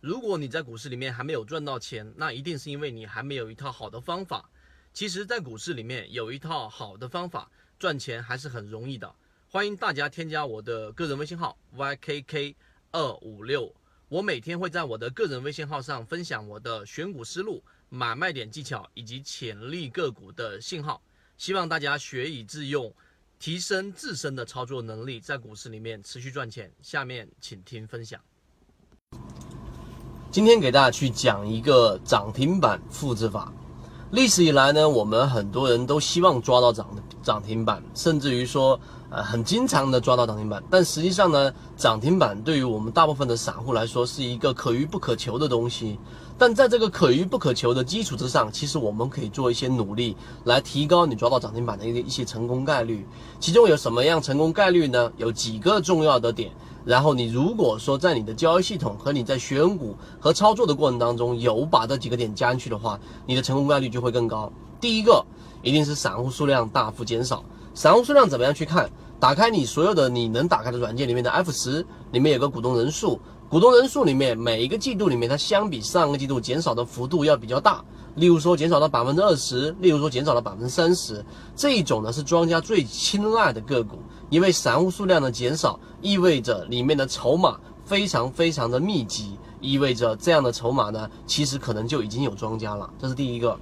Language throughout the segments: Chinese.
如果你在股市里面还没有赚到钱，那一定是因为你还没有一套好的方法。其实，在股市里面有一套好的方法，赚钱还是很容易的。欢迎大家添加我的个人微信号 ykk 二五六，我每天会在我的个人微信号上分享我的选股思路、买卖点技巧以及潜力个股的信号，希望大家学以致用，提升自身的操作能力，在股市里面持续赚钱。下面请听分享。今天给大家去讲一个涨停板复制法。历史以来呢，我们很多人都希望抓到涨涨停板，甚至于说，呃，很经常的抓到涨停板。但实际上呢，涨停板对于我们大部分的散户来说是一个可遇不可求的东西。但在这个可遇不可求的基础之上，其实我们可以做一些努力来提高你抓到涨停板的一一些成功概率。其中有什么样成功概率呢？有几个重要的点。然后你如果说在你的交易系统和你在选股和操作的过程当中有把这几个点加进去的话，你的成功概率就会更高。第一个一定是散户数量大幅减少。散户数量怎么样去看？打开你所有的你能打开的软件里面的 F 十，里面有个股东人数，股东人数里面每一个季度里面它相比上个季度减少的幅度要比较大。例如说减少了百分之二十，例如说减少了百分之三十，这一种呢是庄家最青睐的个股，因为散户数量的减少，意味着里面的筹码非常非常的密集，意味着这样的筹码呢，其实可能就已经有庄家了，这是第一个。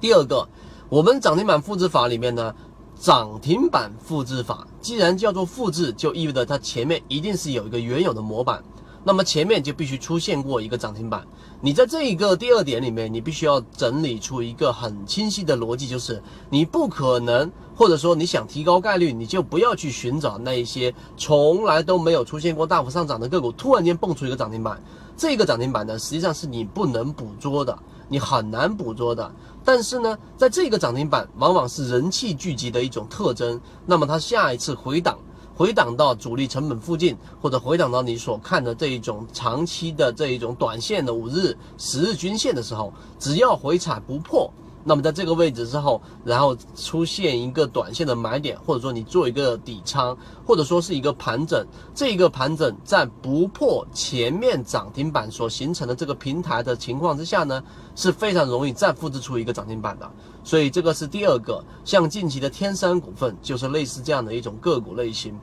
第二个，我们涨停板复制法里面呢，涨停板复制法既然叫做复制，就意味着它前面一定是有一个原有的模板。那么前面就必须出现过一个涨停板，你在这一个第二点里面，你必须要整理出一个很清晰的逻辑，就是你不可能，或者说你想提高概率，你就不要去寻找那一些从来都没有出现过大幅上涨的个股，突然间蹦出一个涨停板，这个涨停板呢，实际上是你不能捕捉的，你很难捕捉的。但是呢，在这个涨停板往往是人气聚集的一种特征，那么它下一次回档。回档到主力成本附近，或者回档到你所看的这一种长期的这一种短线的五日、十日均线的时候，只要回踩不破。那么在这个位置之后，然后出现一个短线的买点，或者说你做一个底仓，或者说是一个盘整，这个盘整在不破前面涨停板所形成的这个平台的情况之下呢，是非常容易再复制出一个涨停板的。所以这个是第二个，像近期的天山股份就是类似这样的一种个股类型。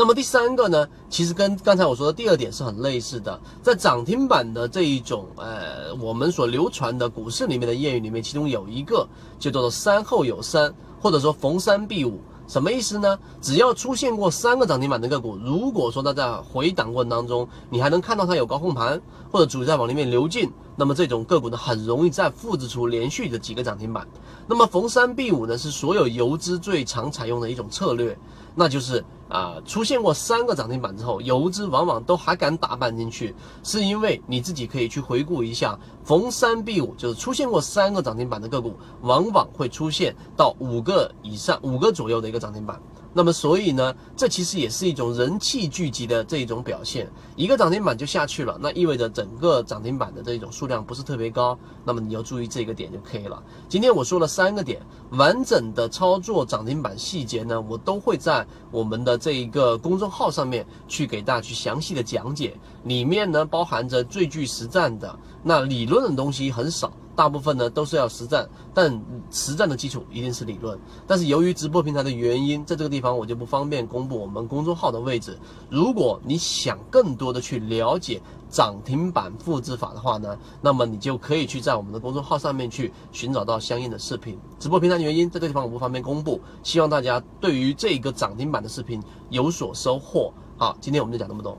那么第三个呢，其实跟刚才我说的第二点是很类似的，在涨停板的这一种呃，我们所流传的股市里面的谚语里面，其中有一个就叫做“三后有三”，或者说“逢三必五”。什么意思呢？只要出现过三个涨停板的个股，如果说它在回档过程当中，你还能看到它有高控盘或者主力在往里面流进，那么这种个股呢，很容易再复制出连续的几个涨停板。那么逢三必五呢，是所有游资最常采用的一种策略，那就是啊，出现过三个涨停板之后，游资往往都还敢打板进去，是因为你自己可以去回顾一下，逢三必五，就是出现过三个涨停板的个股，往往会出现到五个以上、五个左右的一个。涨停板，那么所以呢，这其实也是一种人气聚集的这一种表现。一个涨停板就下去了，那意味着整个涨停板的这种数量不是特别高。那么你要注意这个点就可以了。今天我说了三个点，完整的操作涨停板细节呢，我都会在我们的这一个公众号上面去给大家去详细的讲解。里面呢包含着最具实战的，那理论的东西很少。大部分呢都是要实战，但实战的基础一定是理论。但是由于直播平台的原因，在这个地方我就不方便公布我们公众号的位置。如果你想更多的去了解涨停板复制法的话呢，那么你就可以去在我们的公众号上面去寻找到相应的视频。直播平台的原因，在这个地方我不方便公布。希望大家对于这个涨停板的视频有所收获。好，今天我们就讲这么多。